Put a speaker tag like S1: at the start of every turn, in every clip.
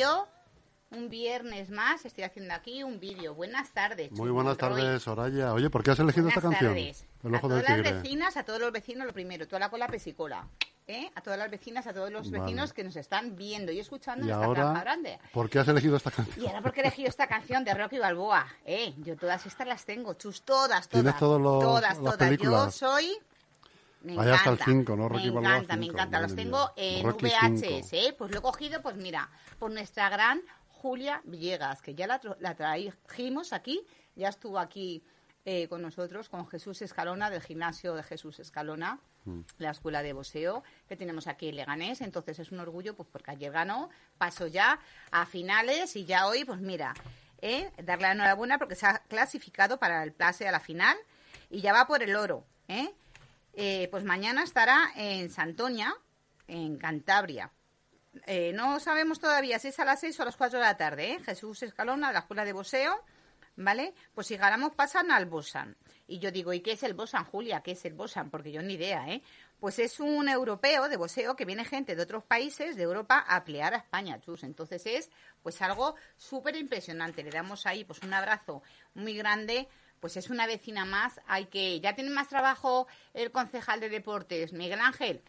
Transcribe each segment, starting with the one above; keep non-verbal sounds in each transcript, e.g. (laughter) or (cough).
S1: Radio. Un viernes más estoy haciendo aquí un vídeo. Buenas tardes.
S2: Muy buenas tardes, Soraya. Oye, ¿por qué has elegido esta canción?
S1: Tardes. a todas las vecinas, a todos los vecinos, lo primero, toda la cola pesicola. ¿eh? A todas las vecinas, a todos los vecinos que nos están viendo y escuchando
S2: ¿Y
S1: en esta
S2: ahora,
S1: grande.
S2: ¿Por qué has elegido esta canción?
S1: Y ahora porque he elegido esta canción de Rocky Balboa. ¿eh? Yo todas estas las tengo, chus, todas, todas.
S2: ¿Tienes todos los,
S1: todas,
S2: las
S1: todas.
S2: películas?
S1: Yo soy me
S2: Allá hasta el 5, ¿no?
S1: Rocky me encanta, me encanta. Los tengo en VHS, ¿eh? Pues lo he cogido, pues mira, por nuestra gran Julia Villegas, que ya la, la trajimos aquí, ya estuvo aquí eh, con nosotros, con Jesús Escalona, del gimnasio de Jesús Escalona, mm. la escuela de boxeo que tenemos aquí en Leganés. Entonces es un orgullo, pues porque ayer ganó, pasó ya a finales y ya hoy, pues mira, eh, darle la enhorabuena porque se ha clasificado para el pase a la final y ya va por el oro, ¿eh? Eh, pues mañana estará en Santoña, en Cantabria. Eh, no sabemos todavía si es a las 6 o a las 4 de la tarde, ¿eh? Jesús Escalona, la Escuela de Boseo, ¿vale? Pues si ganamos pasan al Bosan. Y yo digo, ¿y qué es el Bosan, Julia? ¿Qué es el Bosan? Porque yo ni idea, ¿eh? Pues es un europeo de boseo que viene gente de otros países de Europa a pelear a España, chus. Entonces es pues algo súper impresionante. Le damos ahí pues un abrazo muy grande pues es una vecina más. Hay que ya tiene más trabajo el concejal de deportes, Miguel Ángel,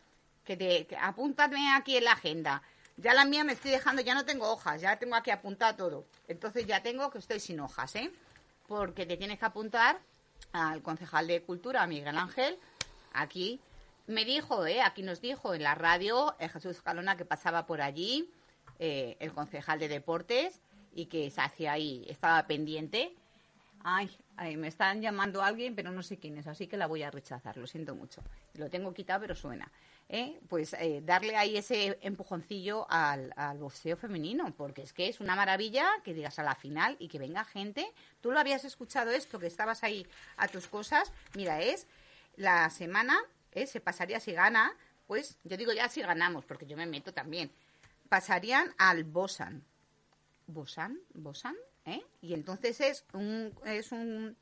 S1: que te apúntame aquí en la agenda. Ya la mía me estoy dejando, ya no tengo hojas, ya tengo aquí apuntado todo. Entonces ya tengo que estoy sin hojas, ¿eh? Porque te tienes que apuntar al concejal de cultura, Miguel Ángel, aquí. Me dijo, ¿eh? Aquí nos dijo en la radio eh, Jesús Calona que pasaba por allí, eh, el concejal de deportes, y que se hacía ahí, estaba pendiente. Ay, me están llamando alguien, pero no sé quién es, así que la voy a rechazar, lo siento mucho. Lo tengo quitado, pero suena. ¿eh? Pues eh, darle ahí ese empujoncillo al, al boxeo femenino, porque es que es una maravilla que digas a la final y que venga gente. Tú lo habías escuchado esto, que estabas ahí a tus cosas. Mira, es la semana, ¿eh? se pasaría si gana, pues yo digo ya si ganamos, porque yo me meto también. Pasarían al Bosan. ¿Bosan? ¿Bosan? ¿Eh? Y entonces es un, es un,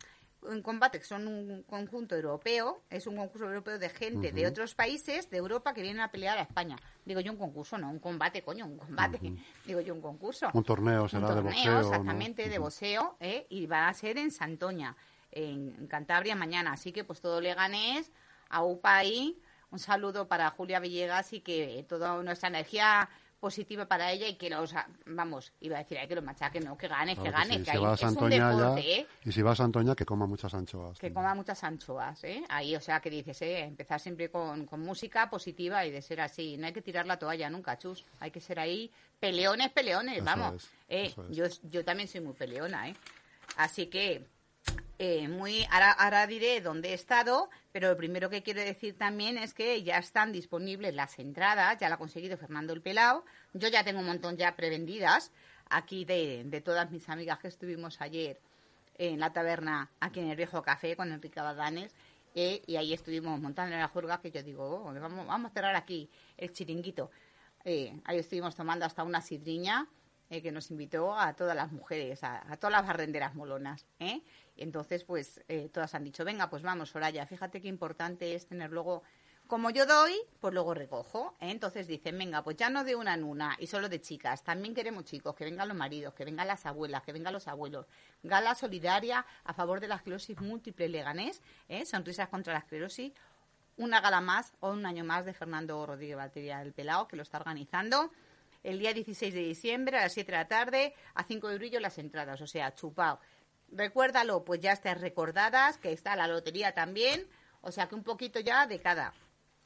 S1: combate que son un conjunto europeo, es un concurso europeo de gente de otros países de Europa que vienen a pelear a España. Digo yo un concurso, no un combate, coño, un combate. (laughs) Digo yo un concurso.
S2: Un torneo será de boxeo.
S1: Exactamente, de boxeo, ¿eh? y va a ser en Santoña, en, Cantabria mañana. Así que pues todo le ganes a UPA ahí. Un saludo para Julia Villegas y que toda nuestra energía positiva para ella y que los, vamos, iba a decir, hay que lo machaque, no, que gane, que gane, que, es un deporte, ¿eh?
S2: Y si va a Santoña, que coma muchas anchoas.
S1: Que coma muchas anchoas, ¿eh? Ahí, o sea, que dices, ¿eh? Empezar siempre con, con música positiva y de ser así. No hay que tirar la toalla nunca, chus. Hay que ser ahí peleones, peleones, vamos. ¿eh? Yo, yo también soy muy peleona, ¿eh? Así que eh, muy ahora, diré dónde he estado, pero lo primero que quiero decir también es que ya están disponibles las entradas, ya la ha conseguido Fernando el Pelao. Yo ya tengo un montón ya prevendidas aquí de, de todas mis amigas que estuvimos ayer en la taberna aquí en el Viejo Café con Enrique Badanes. Eh, y ahí estuvimos montando en la jurga que yo digo, oh, vamos, vamos a cerrar aquí el chiringuito. Eh, ahí estuvimos tomando hasta una sidriña que nos invitó a todas las mujeres, a, a todas las barrenderas molonas. ¿eh? Entonces, pues eh, todas han dicho, venga, pues vamos, Soraya, fíjate qué importante es tener luego, como yo doy, pues luego recojo. ¿eh? Entonces dicen, venga, pues ya no de una en una y solo de chicas, también queremos chicos, que vengan los maridos, que vengan las abuelas, que vengan los abuelos. Gala solidaria a favor de la esclerosis múltiple leganés, ¿eh? sonrisas contra la esclerosis. Una gala más o un año más de Fernando Rodríguez Batería del Pelao, que lo está organizando el día 16 de diciembre a las 7 de la tarde a 5 eurillos las entradas, o sea, chupao. Recuérdalo, pues ya estás recordadas, que está la lotería también, o sea que un poquito ya de cada.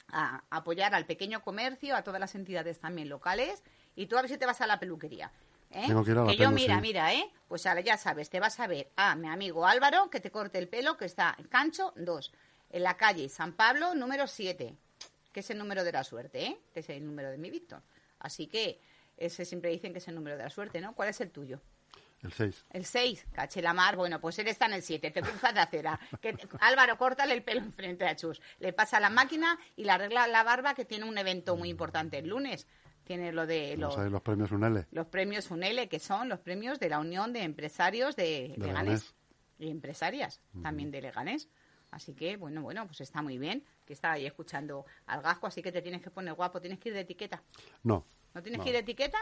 S1: A apoyar al pequeño comercio, a todas las entidades también locales, y tú a ver si te vas a la peluquería. ¿eh?
S2: que,
S1: yo, mira, mira, ¿eh? Pues ahora ya sabes, te vas a ver a mi amigo Álvaro, que te corte el pelo, que está en Cancho 2, en la calle San Pablo, número 7, que es el número de la suerte, ¿eh? Que es el número de mi Víctor. Así que ese siempre dicen que es el número de la suerte, ¿no? ¿Cuál es el tuyo?
S2: El 6.
S1: El 6, caché la mar. Bueno, pues él está en el 7, te cruzas de acera. Que, Álvaro, córtale el pelo enfrente a Chus. Le pasa la máquina y le arregla la barba, que tiene un evento muy importante el lunes. Tiene lo de
S2: los, los premios UNELE.
S1: Los premios UNELE, que son los premios de la Unión de Empresarios de, Leganés. Y empresarias también de Leganés. Así que, bueno, bueno, pues está muy bien que está ahí escuchando al gasco, así que te tienes que poner guapo. ¿Tienes que ir de etiqueta?
S2: No.
S1: ¿No tienes que ir de etiqueta?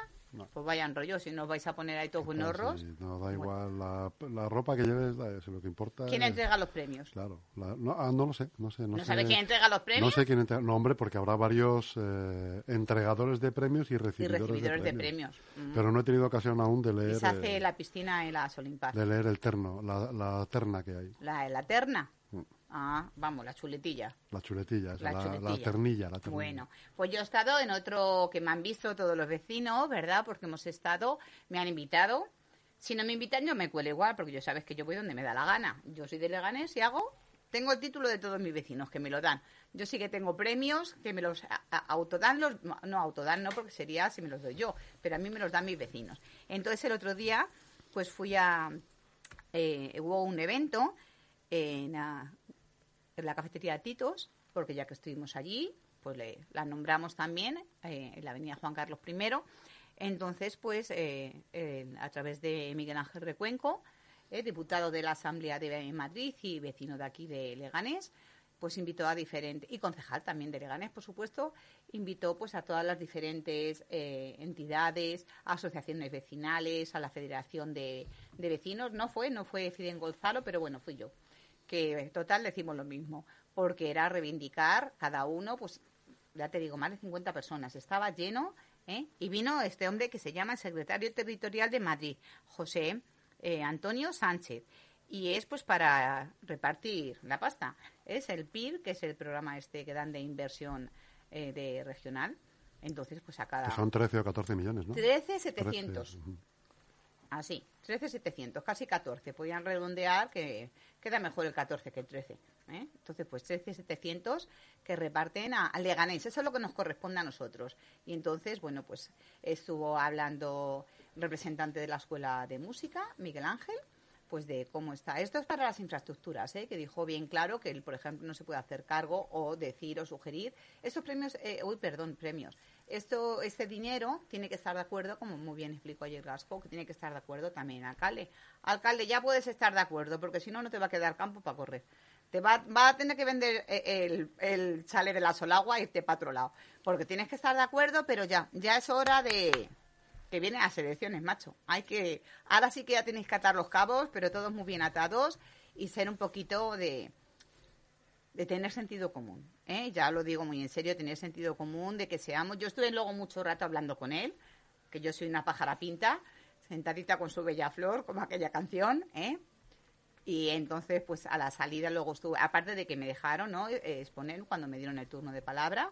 S1: Pues vayan rollo, si no os vais a poner ahí todos buenorros.
S2: no da igual la, la, ropa que lleves, es lo que importa.
S1: ¿Quién entrega los premios?
S2: Claro, no, ah, no, lo sé, no sé.
S1: ¿No,
S2: ¿No
S1: sabe quién entrega los premios?
S2: No sé quién entrega, no hombre, porque habrá varios eh, entregadores de premios y recibidores,
S1: y recibidores de premios.
S2: Mm. Pero no he tenido ocasión aún de leer.
S1: Y se hace eh, la piscina en las Olimpiadas.
S2: De leer el terno, la, la terna que hay.
S1: La, la terna. Ah, vamos, la chuletilla.
S2: La chuletilla, la, la, ternilla, la,
S1: Bueno, pues yo he estado en otro que me han visto todos los vecinos, ¿verdad? Porque hemos estado, me han invitado. Si no me invitan, yo me cuelo igual, porque yo sabes que yo voy donde me da la gana. Yo soy de Leganés y hago, tengo el título de todos mis vecinos que me lo dan. Yo sí que tengo premios que me los autodan, los, no autodan, no, porque sería si me los doy yo, pero a mí me los dan mis vecinos. Entonces el otro día, pues fui a, eh, hubo un evento en, la cafetería Titos, porque ya que estuvimos allí, pues le, la nombramos también eh, en la avenida Juan Carlos I. Entonces, pues eh, a través de Miguel Ángel Recuenco, eh, diputado de la Asamblea de Madrid y vecino de aquí de Leganés, pues invitó a diferentes, y concejal también de Leganés, por supuesto, invitó pues a todas las diferentes entidades, asociaciones vecinales, a la Federación de, de, Vecinos. No fue, no fue Fiden Gonzalo, pero bueno, fui yo que total decimos lo mismo, porque era reivindicar cada uno, pues ya te digo, más de 50 personas, estaba lleno, ¿eh? y vino este hombre que se llama el secretario territorial de Madrid, José eh, Antonio Sánchez, y es pues para repartir la pasta. Es el PIR, que es el programa este que dan de inversión eh, de regional. Entonces, pues a cada...
S2: Que son 13 o 14 millones, ¿no?
S1: 13, 700. Así, 13,700, casi 14. Podían redondear que queda mejor el 14 que el 13. ¿eh? Entonces, pues 13,700 que reparten a, a, Leganés. Eso es lo que nos corresponde a nosotros. Y entonces, bueno, pues estuvo hablando representante de la Escuela de Música, Miguel Ángel, pues de cómo está. Esto es para las infraestructuras, ¿eh? que dijo bien claro que él, por ejemplo, no se puede hacer cargo o decir o sugerir. Estos premios, eh, uy, perdón, premios esto, este dinero tiene que estar de acuerdo, como muy bien explicó ayer Gasco, que tiene que estar de acuerdo también alcalde. Alcalde, ya puedes estar de acuerdo, porque si no, no te va a quedar campo para correr. Te va, a tener que vender eh, el, chale de la Solagua e irte para otro lado. Porque tienes que estar de acuerdo, pero ya, ya es hora de que vienen las elecciones, macho. Hay que, ahora sí que ya tenéis que atar los cabos, pero todos muy bien atados y ser un poquito de, de tener sentido común. ¿eh? Ya lo digo muy en serio, tener sentido común, de que seamos. Yo estuve luego mucho rato hablando con él, que yo soy una pájara pinta, sentadita con su bella flor, como aquella canción, ¿eh? Y entonces, pues a la salida luego estuve, aparte de que me dejaron, ¿no? Exponer, cuando me dieron el turno de palabra,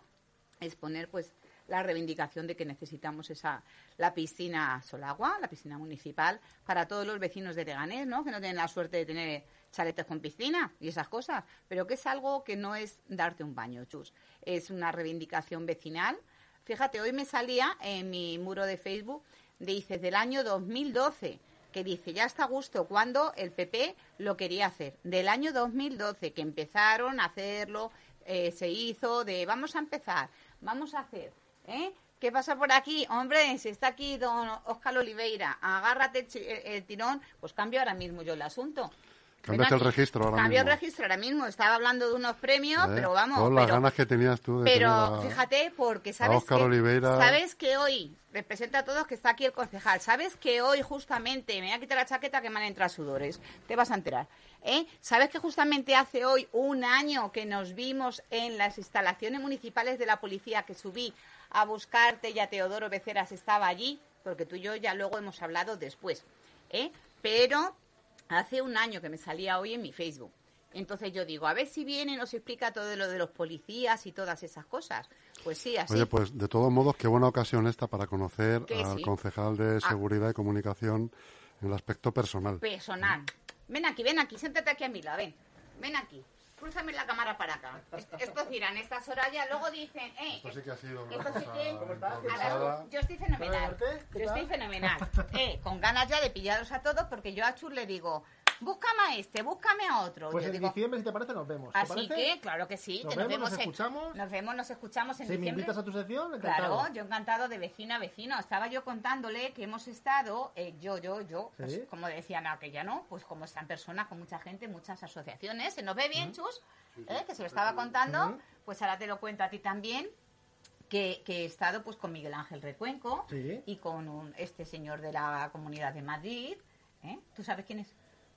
S1: exponer, pues, la reivindicación de que necesitamos esa la piscina Solagua, la piscina municipal, para todos los vecinos de Leganés, ¿no? Que no tienen la suerte de tener chaletes con piscina y esas cosas, pero que es algo que no es darte un baño, chus. Es una reivindicación vecinal. Fíjate, hoy me salía en mi muro de Facebook, dice, del año 2012, que dice, ya está a gusto cuando el PP lo quería hacer. Del año 2012, que empezaron a hacerlo, eh, se hizo de, vamos a empezar, vamos a hacer, ¿eh? ¿Qué pasa por aquí? Hombre, si está aquí don Oscar Oliveira, agárrate el tirón, pues cambio ahora mismo yo el asunto.
S2: Cambiaste el registro ahora
S1: Cambio el registro ahora mismo. Estaba hablando de unos premios, ¿Eh? pero vamos.
S2: Todas las ganas que tenías tú de
S1: Pero fíjate, porque sabes que, sabes que hoy, representa a todos que está aquí el concejal, sabes que hoy justamente, me voy a quitar la chaqueta que me han entrado sudores, te vas a enterar. ¿eh? ¿Sabes que justamente hace hoy un año que nos vimos en las instalaciones municipales de la policía que subí a buscarte y a Teodoro Beceras estaba allí? Porque tú y yo ya luego hemos hablado después. ¿eh? Pero hace un año que me salía hoy en mi Facebook. Entonces yo digo, a ver si viene y nos explica todo lo de los policías y todas esas cosas. Pues sí, así.
S2: Oye, pues de todos modos, qué buena ocasión esta para conocer al concejal de ah. Seguridad y Comunicación en el aspecto personal.
S1: Personal. Ven aquí, ven aquí, siéntate aquí a mi lado, ven. Ven aquí. Cruzame la cámara para acá. Estos dirán, estas horas ya luego dicen, eh.
S2: Esto sí que ha sido
S1: una esto sí que, Yo estoy fenomenal. Yo estoy fenomenal. Eh, con ganas ya de pillaros a todos porque yo a Chur le digo, búscame a este, búscame a otro.
S3: Pues en diciembre, si te parece, nos vemos.
S1: así que, claro que sí.
S3: Nos, vemos, nos escuchamos.
S1: Nos vemos, nos escuchamos en
S3: si me invitas a tu sección,
S1: encantado. Claro, yo encantado de vecino a vecino. Estaba yo contándole que hemos estado, eh, yo, yo, yo, pues, como decían aquella, ¿no? Pues como están personas, con mucha gente, muchas asociaciones. ¿Se nos ve bien, Chus? ¿Eh? Que se lo estaba contando. Pues ahora te lo cuento a ti también que, he estado pues con Miguel Ángel Recuenco y con este señor de la Comunidad de Madrid. ¿eh? ¿Tú sabes quién es?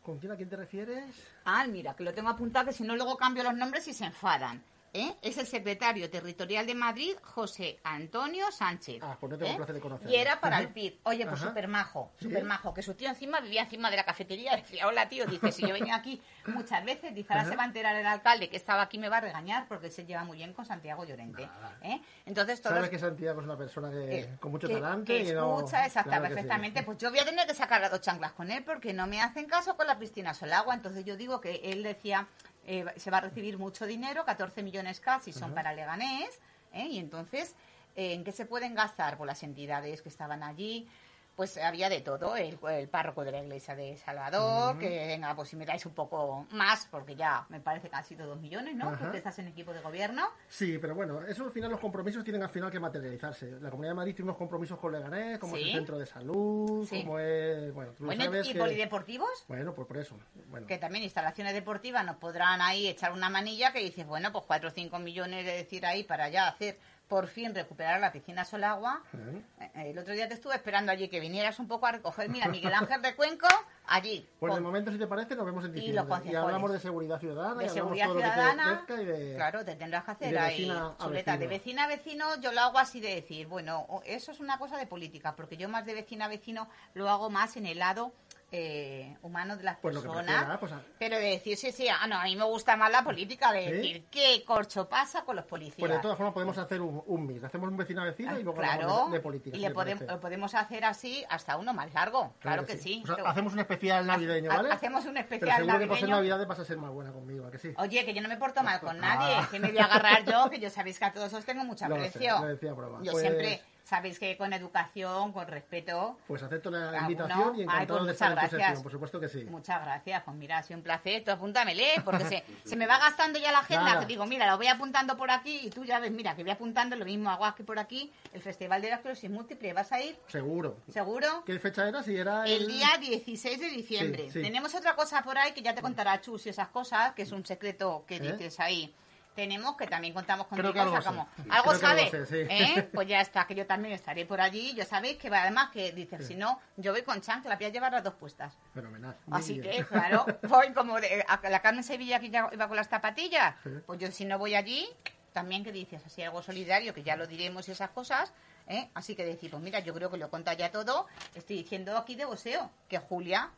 S3: ¿Con quién a quién te refieres?
S1: Ah, mira, que lo tengo apuntado, que si no luego cambio los nombres y se enfadan. ¿Eh? es el secretario territorial de Madrid, José Antonio Sánchez.
S3: Ah, pues no tengo ¿eh? placer de conocerlo.
S1: Y era para el PIB. Oye, pues súper majo, súper majo. Que su tío encima vivía encima de la cafetería. (laughs) Decía, hola tío, dice, si yo venía aquí muchas veces, dice, ahora se va a enterar el alcalde que estaba aquí, me va a regañar porque se lleva muy bien con Santiago Llorente. ¿eh?
S3: Entonces, todos... Sabes que Santiago es una persona que, con mucho talante.
S1: Que escucha, exacta, perfectamente. Pues yo voy a tener que sacar las dos chanclas con él porque no me hacen caso con la piscina agua Entonces yo digo que él decía eh, se va a recibir mucho dinero, 14 millones casi son para Leganés, ¿eh? y entonces, ¿en qué se pueden gastar? Por las entidades que estaban allí, pues había de todo, el, párroco de la iglesia de Salvador, que venga, pues si me dais un poco más, porque ya me parece que han sido dos millones, ¿no? Porque estás en equipo de gobierno.
S3: Sí, pero bueno, eso al final los compromisos tienen al final que materializarse. La Comunidad de Madrid tiene unos compromisos con Leganés, como es el centro de salud, como es, bueno, tú
S1: bueno,
S3: sabes
S1: ¿y polideportivos?
S3: Bueno, pues por eso. Bueno.
S1: Que también instalaciones deportivas nos podrán ahí echar una manilla que dices, bueno, pues cuatro o cinco millones de decir ahí para ya hacer por fin recuperar la piscina Solagua. Eh, el otro día te estuve esperando allí que vinieras un poco a recoger, mira, Miguel Ángel (laughs) de Cuenco, allí.
S3: Pues de momento, si te parece, nos vemos en diciembre. Y, hablamos de seguridad ciudadana.
S1: De seguridad ciudadana. Claro, te tendrás que hacer ahí, chuleta. De vecina a vecino yo lo hago así de decir, bueno, eso es una cosa de política, porque yo más de vecina a vecino lo hago más en el lado eh, humano de las pues personas. Pues pero de decir, sí, sí, ah, no, a mí me gusta más la política, de decir qué corcho pasa con los policías.
S3: Pues de todas formas podemos hacer un, un mix, hacemos un vecino a vecino y luego hablamos de, política.
S1: Y le podemos, lo podemos hacer así hasta uno más largo, claro, que, sí.
S3: hacemos un especial navideño, ¿vale?
S1: Hacemos un especial
S3: pero seguro que por vas a ser más buena conmigo, que sí?
S1: Oye, que yo no me porto mal con (laughs) nadie, ah. que me voy a agarrar yo, que yo sabéis que a todos os tengo mucho aprecio. yo siempre sabéis que con educación, con respeto.
S3: Pues acepto la invitación y encantado pues de estar en tu sesión, por supuesto que sí.
S1: Muchas gracias, pues mira, ha sido un placer, tú apúntamele, porque se, (laughs) se me va gastando ya la agenda, que digo, mira, lo voy apuntando por aquí y tú ya ves, mira, que voy apuntando lo mismo hago aquí por aquí, el Festival de la Esclerosis Múltiple, ¿vas a ir?
S3: Seguro.
S1: ¿Seguro?
S3: ¿Qué fecha era? Si era
S1: el... día 16 de diciembre. Tenemos otra cosa por ahí que ya te contará Chus y esas cosas, que es un secreto que ¿Eh? dices ahí tenemos, que también contamos con
S3: Creo que algo, como,
S1: algo sabe, ¿Eh? (laughs) pues ya está, que yo también estaré por allí, ya sabéis que además que dices, si no, yo voy con chancla, voy a llevar las dos puestas.
S3: Fenomenal.
S1: Así que, claro, (laughs) voy como de, a la Carmen Sevilla que ya iba con las zapatillas, pues yo si no voy allí, también que dices, así algo solidario, que ya lo diremos y esas cosas, ¿eh? así que decir, pues mira, yo creo que lo conta ya todo, estoy diciendo aquí de boseo, que Julia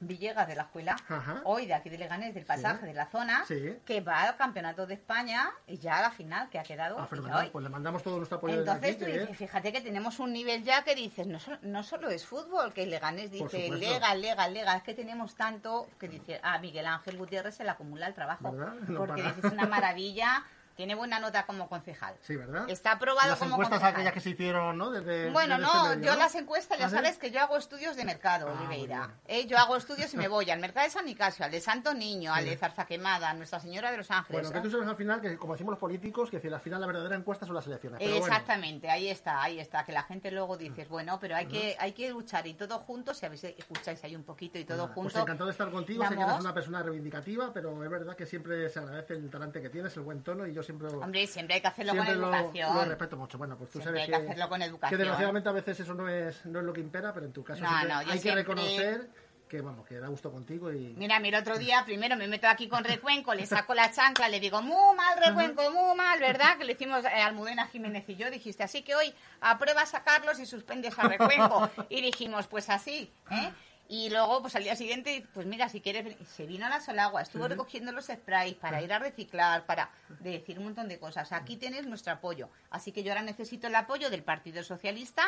S1: Villegas de la escuela, hoy de aquí de Leganés, del pasaje de la zona, que va al campeonato de España y ya a la final que ha quedado.
S3: Ah, pues le mandamos todo nuestro apoyo.
S1: Entonces tú dices, fíjate que tenemos un nivel ya que dices, no, no solo es fútbol, que Leganés dice, lega, lega, lega, es que tenemos tanto que dice, ah, Miguel Ángel Gutiérrez se le acumula el trabajo. (laughs) porque es una maravilla tiene buena nota como concejal.
S3: Sí, ¿verdad?
S1: Está aprobado como
S3: concejal. Las encuestas aquellas que se hicieron, ¿no? Desde,
S1: bueno, no, yo las encuestas, ya ¿Ah, sabes que yo hago estudios de mercado, ah, Oliveira. Eh, yo hago estudios y me voy al mercado de San Nicasio, al de Santo Niño, al de Zarzaquemada, a Nuestra Señora de los Ángeles.
S3: Bueno, que tú sabes al final que, como decimos los políticos, que al final la verdadera encuesta son las elecciones.
S1: Exactamente, ahí está, ahí está. Que la gente luego dice, bueno, pero hay, que, hay que luchar y todo juntos, si habéis, escucháis ahí un poquito y todo juntos.
S3: Pues encantado de estar contigo, sé que eres una persona reivindicativa, pero es verdad que siempre se agradece el talante que tienes, el buen tono y yo siempre...
S1: Hombre, siempre hay que hacerlo con educación.
S3: Lo, respeto mucho. Bueno, pues tú sabes
S1: hay que, hacerlo con educación.
S3: Que desgraciadamente a veces eso no es, no es lo que impera, pero en tu caso hay que reconocer que vamos, que da gusto contigo y...
S1: Mira, mira, otro día primero me meto aquí con Recuenco, le saco la chancla, le digo, muy mal Recuenco, muy mal, ¿verdad? Que le hicimos a eh, Almudena Jiménez y yo, dijiste, así que hoy aprueba sacarlos y suspendes a Recuenco. (laughs) Y dijimos, pues así, ¿eh? Y luego, pues al día siguiente, pues mira, si quieres, se vino a la Solagua, estuvo recogiendo los sprays para ir a reciclar, para decir un montón de cosas. Aquí tienes nuestro apoyo. Así que yo ahora necesito el apoyo del Partido Socialista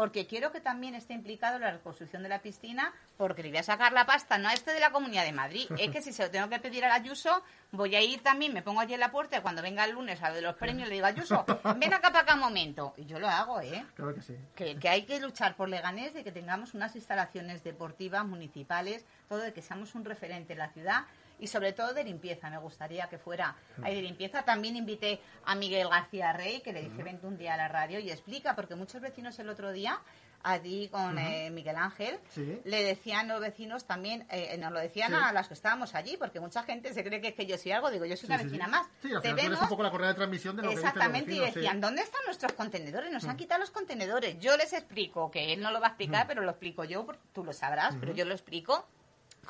S1: porque quiero que también esté implicado en la reconstrucción de la piscina, porque le voy a sacar la pasta, no a este de la Comunidad de Madrid, es que si se lo tengo que pedir al Ayuso, voy a ir también, me pongo allí en la puerta, cuando venga el lunes a de los premios, le digo, Ayuso, ven acá para acá un momento. Y yo lo hago, ¿eh?
S3: Claro que sí.
S1: Que, hay que luchar por Leganés, de que tengamos unas instalaciones deportivas, municipales, todo de que seamos un referente en la ciudad y sobre todo de limpieza. Me gustaría que fuera ahí de limpieza. También invité a Miguel García Rey, que le dije, vente un día a la radio y explica, porque muchos vecinos el otro día a ti con eh, Miguel Ángel, le decían los vecinos también, eh, nos lo decían a las que estábamos allí, porque mucha gente se cree que es que yo soy algo, digo, yo soy una vecina más.
S3: Te vemos, un poco la correa de transmisión de lo
S1: Exactamente, y decían, ¿dónde están nuestros contenedores? Nos han mm. quitado los contenedores. Yo les explico, que él no lo va a explicar, mm. pero lo explico yo, tú lo sabrás, pero yo lo explico,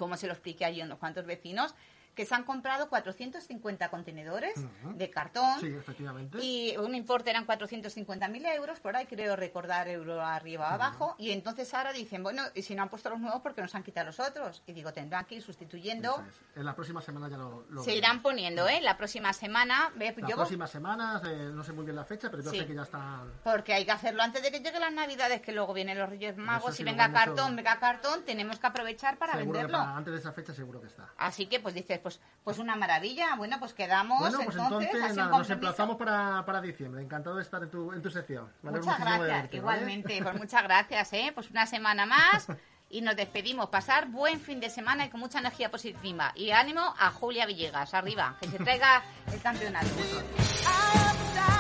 S1: como se lo expliqué a unos cuantos vecinos, que se han comprado 450 contenedores de cartón.
S3: Sí, efectivamente.
S1: Y un importe eran 450.000 euros, por ahí creo recordar euro arriba o abajo. Y entonces ahora dicen, bueno, y si no han puesto los nuevos, porque nos han quitado los otros? Y digo, tendrán que ir sustituyendo.
S3: En la próxima semana ya lo.
S1: se irán poniendo, ¿eh? La próxima semana.
S3: La próxima semana, eh, no sé muy bien la fecha, pero yo sé que ya está.
S1: Porque hay que hacerlo antes de que lleguen las Navidades, que luego vienen los Reyes Magos. y venga cartón, venga cartón, tenemos que aprovechar para venderlo.
S3: antes de esa fecha seguro que está.
S1: Así que, pues dices, pues, pues una maravilla. Bueno, pues quedamos.
S3: Bueno, pues entonces, nos emplazamos para, para, diciembre. Encantado de estar en tu, en tu sección.
S1: muchas gracias, igualmente. Pues muchas gracias, ¿eh? Pues una semana más. (laughs) y nos despedimos. Pasar buen fin de semana y con mucha energía positiva. Y ánimo a Julia Villegas, arriba, que se traiga el campeonato. (laughs)